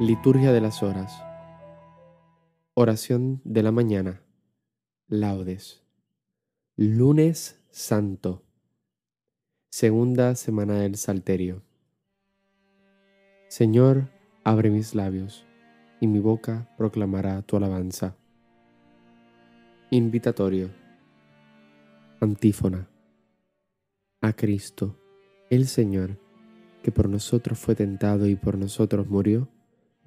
Liturgia de las Horas. Oración de la mañana. Laudes. Lunes Santo. Segunda semana del Salterio. Señor, abre mis labios, y mi boca proclamará tu alabanza. Invitatorio. Antífona. A Cristo, el Señor, que por nosotros fue tentado y por nosotros murió,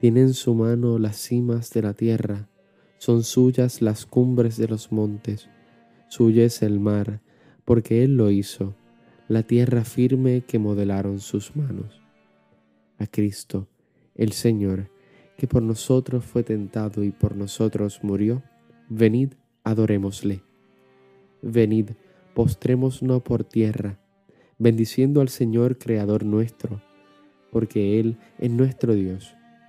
tiene en su mano las cimas de la tierra, son suyas las cumbres de los montes, suya es el mar, porque Él lo hizo, la tierra firme que modelaron sus manos. A Cristo, el Señor, que por nosotros fue tentado y por nosotros murió, venid, adorémosle. Venid, postrémonos por tierra, bendiciendo al Señor Creador nuestro, porque Él es nuestro Dios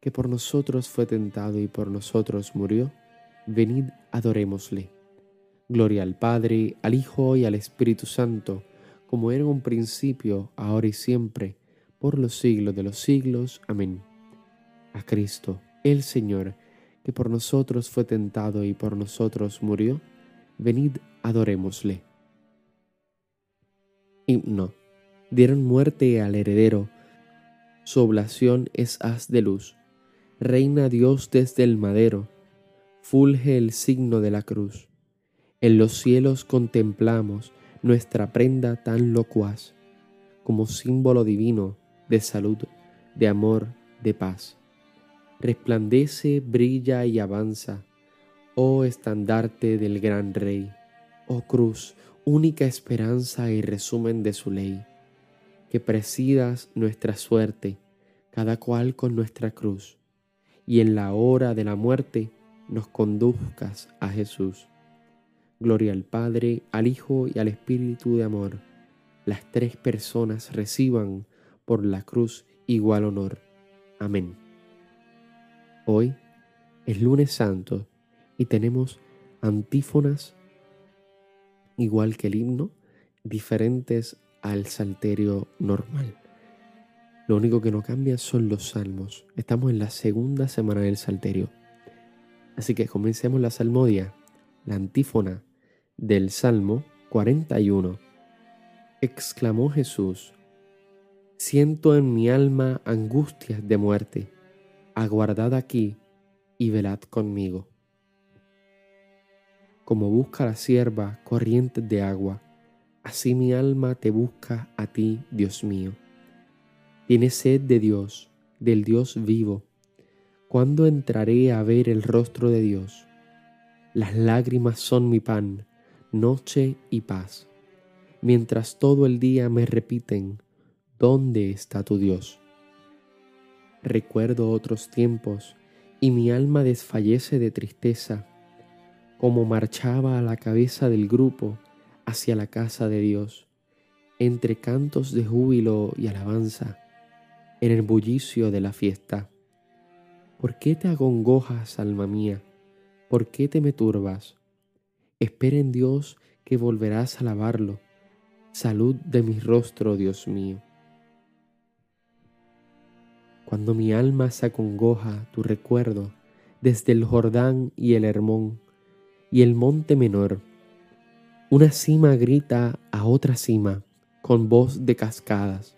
que por nosotros fue tentado y por nosotros murió, venid adorémosle. Gloria al Padre, al Hijo y al Espíritu Santo, como era en un principio, ahora y siempre, por los siglos de los siglos. Amén. A Cristo, el Señor, que por nosotros fue tentado y por nosotros murió, venid adorémosle. Himno. Dieron muerte al heredero, su oblación es haz de luz reina Dios desde el madero, fulge el signo de la cruz. En los cielos contemplamos nuestra prenda tan locuaz, como símbolo divino de salud, de amor, de paz. Resplandece, brilla y avanza, oh estandarte del gran Rey, oh cruz, única esperanza y resumen de su ley, que presidas nuestra suerte, cada cual con nuestra cruz y en la hora de la muerte nos conduzcas a Jesús. Gloria al Padre, al Hijo y al Espíritu de amor. Las tres personas reciban por la cruz igual honor. Amén. Hoy es lunes santo y tenemos antífonas igual que el himno, diferentes al salterio normal. Lo único que no cambia son los salmos. Estamos en la segunda semana del Salterio. Así que comencemos la salmodia, la antífona del Salmo 41. Exclamó Jesús, siento en mi alma angustias de muerte. aguardad aquí y velad conmigo. Como busca la sierva corrientes de agua, así mi alma te busca a ti, Dios mío. Tiene sed de Dios, del Dios vivo. ¿Cuándo entraré a ver el rostro de Dios? Las lágrimas son mi pan, noche y paz, mientras todo el día me repiten, ¿dónde está tu Dios? Recuerdo otros tiempos y mi alma desfallece de tristeza, como marchaba a la cabeza del grupo hacia la casa de Dios, entre cantos de júbilo y alabanza, en el bullicio de la fiesta. ¿Por qué te agongojas, alma mía? ¿Por qué te me turbas? Espera en Dios que volverás a alabarlo. Salud de mi rostro, Dios mío. Cuando mi alma se acongoja, tu recuerdo, desde el Jordán y el Hermón y el monte menor, una cima grita a otra cima con voz de cascadas.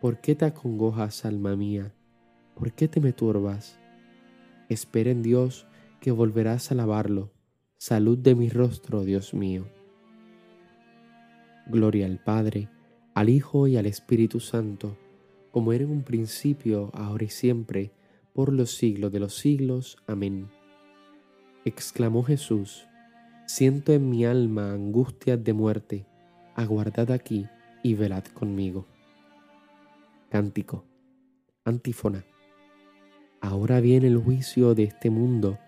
¿Por qué te acongojas, alma mía? ¿Por qué te me turbas? Espera en Dios que volverás a alabarlo. Salud de mi rostro, Dios mío. Gloria al Padre, al Hijo y al Espíritu Santo, como era en un principio, ahora y siempre, por los siglos de los siglos. Amén. Exclamó Jesús, siento en mi alma angustias de muerte, aguardad aquí y velad conmigo. Cántico, antífona. Ahora viene el juicio de este mundo,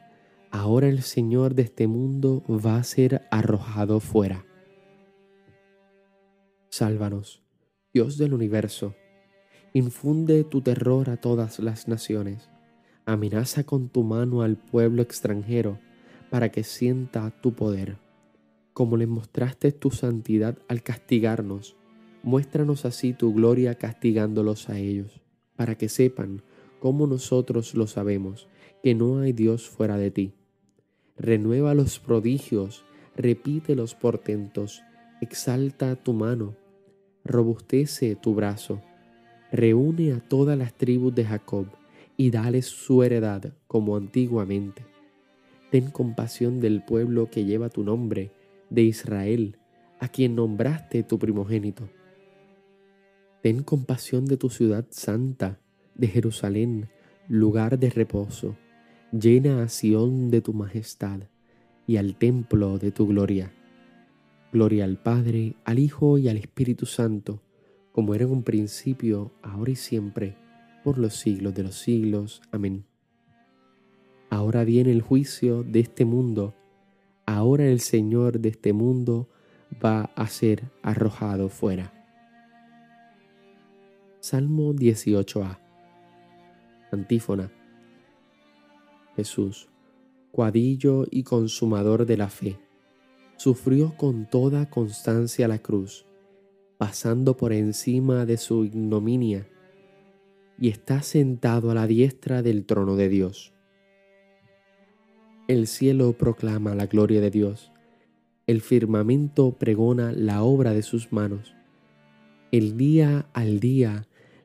ahora el Señor de este mundo va a ser arrojado fuera. Sálvanos Dios del universo, infunde tu terror a todas las naciones, amenaza con tu mano al pueblo extranjero para que sienta tu poder. Como le mostraste tu santidad al castigarnos, muéstranos así tu gloria castigándolos a ellos, para que sepan, como nosotros lo sabemos, que no hay Dios fuera de ti. Renueva los prodigios, repite los portentos, exalta tu mano robustece tu brazo, reúne a todas las tribus de Jacob y dales su heredad como antiguamente. Ten compasión del pueblo que lleva tu nombre, de Israel, a quien nombraste tu primogénito. Ten compasión de tu ciudad santa, de Jerusalén, lugar de reposo. Llena a Sión de tu majestad y al templo de tu gloria. Gloria al Padre, al Hijo y al Espíritu Santo, como era en un principio, ahora y siempre, por los siglos de los siglos. Amén. Ahora viene el juicio de este mundo, ahora el Señor de este mundo va a ser arrojado fuera. Salmo 18a. Antífona. Jesús, cuadillo y consumador de la fe sufrió con toda constancia la cruz, pasando por encima de su ignominia, y está sentado a la diestra del trono de Dios. El cielo proclama la gloria de Dios, el firmamento pregona la obra de sus manos, el día al día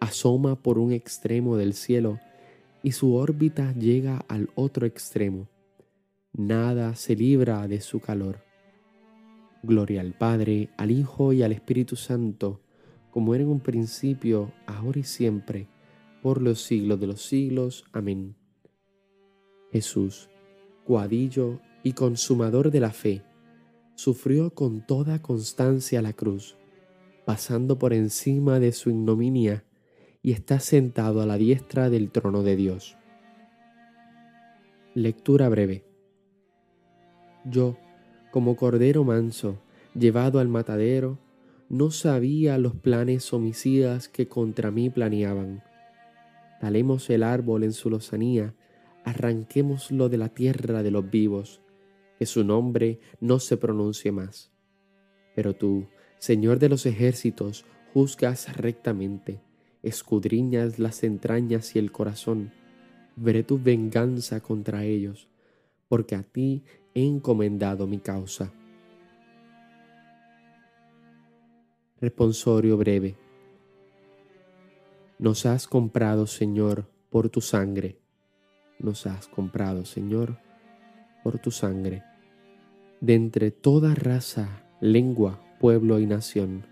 Asoma por un extremo del cielo y su órbita llega al otro extremo. Nada se libra de su calor. Gloria al Padre, al Hijo y al Espíritu Santo, como era en un principio, ahora y siempre, por los siglos de los siglos. Amén. Jesús, cuadillo y consumador de la fe, sufrió con toda constancia la cruz, pasando por encima de su ignominia, y está sentado a la diestra del trono de Dios. Lectura breve. Yo, como cordero manso, llevado al matadero, no sabía los planes homicidas que contra mí planeaban talemos el árbol en su lozanía, arranquémoslo de la tierra de los vivos, que su nombre no se pronuncie más. Pero tú, Señor de los ejércitos, juzgas rectamente, escudriñas las entrañas y el corazón, veré tu venganza contra ellos, porque a ti he encomendado mi causa. Responsorio breve. Nos has comprado, Señor, por tu sangre. Nos has comprado, Señor, por tu sangre. De entre toda raza, lengua, pueblo y nación,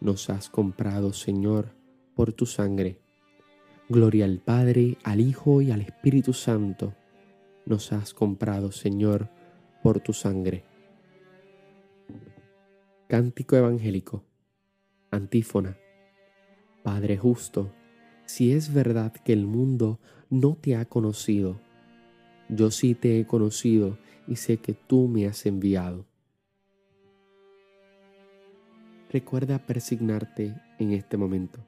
nos has comprado, Señor, por tu sangre. Gloria al Padre, al Hijo y al Espíritu Santo. Nos has comprado, Señor, por tu sangre. Cántico Evangélico. Antífona. Padre justo, si es verdad que el mundo no te ha conocido, yo sí te he conocido y sé que tú me has enviado. Recuerda persignarte en este momento.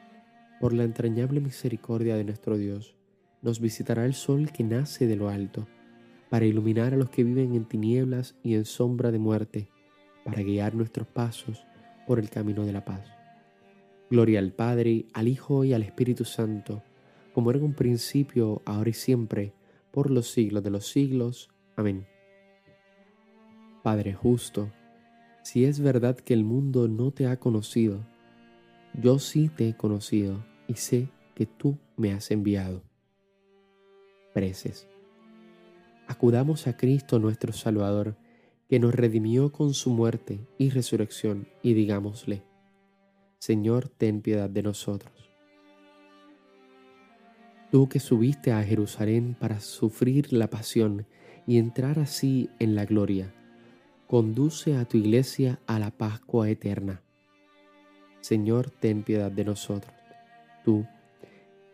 Por la entrañable misericordia de nuestro Dios, nos visitará el sol que nace de lo alto, para iluminar a los que viven en tinieblas y en sombra de muerte, para guiar nuestros pasos por el camino de la paz. Gloria al Padre, al Hijo y al Espíritu Santo, como era un principio, ahora y siempre, por los siglos de los siglos. Amén. Padre justo, si es verdad que el mundo no te ha conocido, yo sí te he conocido y sé que tú me has enviado. Preces. Acudamos a Cristo nuestro Salvador, que nos redimió con su muerte y resurrección, y digámosle, Señor, ten piedad de nosotros tú que subiste a Jerusalén para sufrir la pasión y entrar así en la gloria, conduce a tu iglesia a la Pascua eterna. Señor, ten piedad de nosotros. Tú,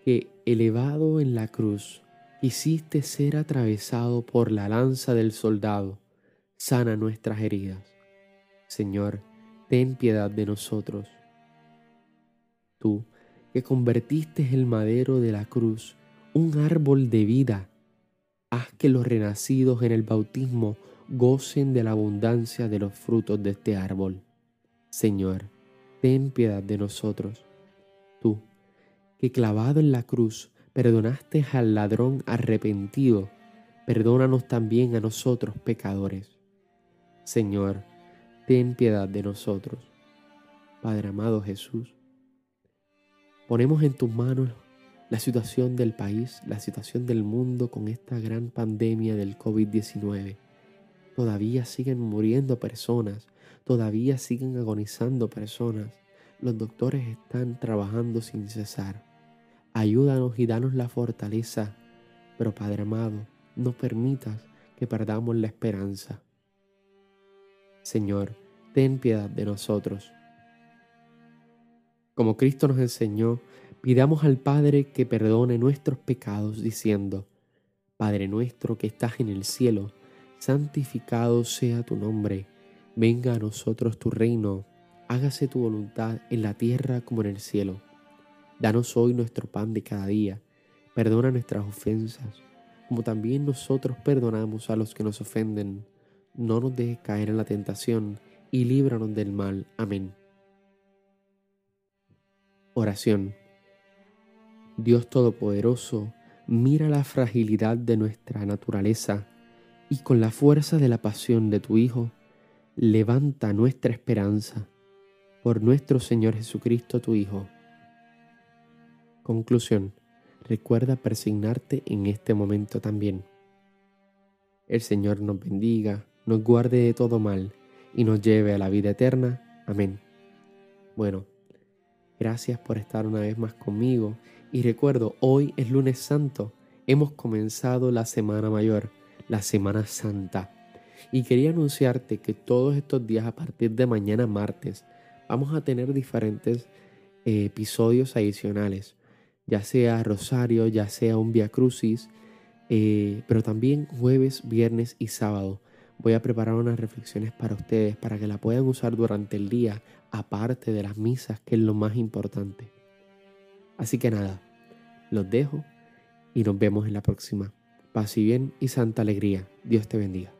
que elevado en la cruz, quisiste ser atravesado por la lanza del soldado, sana nuestras heridas. Señor, ten piedad de nosotros. Tú, que convertiste el madero de la cruz, un árbol de vida. Haz que los renacidos en el bautismo gocen de la abundancia de los frutos de este árbol. Señor, ten piedad de nosotros. Tú, que clavado en la cruz perdonaste al ladrón arrepentido, perdónanos también a nosotros pecadores. Señor, ten piedad de nosotros. Padre amado Jesús, Ponemos en tus manos la situación del país, la situación del mundo con esta gran pandemia del COVID-19. Todavía siguen muriendo personas, todavía siguen agonizando personas. Los doctores están trabajando sin cesar. Ayúdanos y danos la fortaleza, pero Padre amado, no permitas que perdamos la esperanza. Señor, ten piedad de nosotros. Como Cristo nos enseñó, pidamos al Padre que perdone nuestros pecados diciendo, Padre nuestro que estás en el cielo, santificado sea tu nombre, venga a nosotros tu reino, hágase tu voluntad en la tierra como en el cielo. Danos hoy nuestro pan de cada día, perdona nuestras ofensas, como también nosotros perdonamos a los que nos ofenden. No nos dejes caer en la tentación, y líbranos del mal. Amén. Oración. Dios Todopoderoso, mira la fragilidad de nuestra naturaleza y con la fuerza de la pasión de tu Hijo, levanta nuestra esperanza por nuestro Señor Jesucristo, tu Hijo. Conclusión. Recuerda persignarte en este momento también. El Señor nos bendiga, nos guarde de todo mal y nos lleve a la vida eterna. Amén. Bueno, gracias por estar una vez más conmigo y recuerdo, hoy es lunes santo, hemos comenzado la Semana Mayor, la Semana Santa. Y quería anunciarte que todos estos días a partir de mañana martes vamos a tener diferentes eh, episodios adicionales, ya sea Rosario, ya sea un Via Crucis, eh, pero también jueves, viernes y sábado voy a preparar unas reflexiones para ustedes para que la puedan usar durante el día, aparte de las misas, que es lo más importante. Así que nada, los dejo y nos vemos en la próxima. Paz y bien y santa alegría. Dios te bendiga.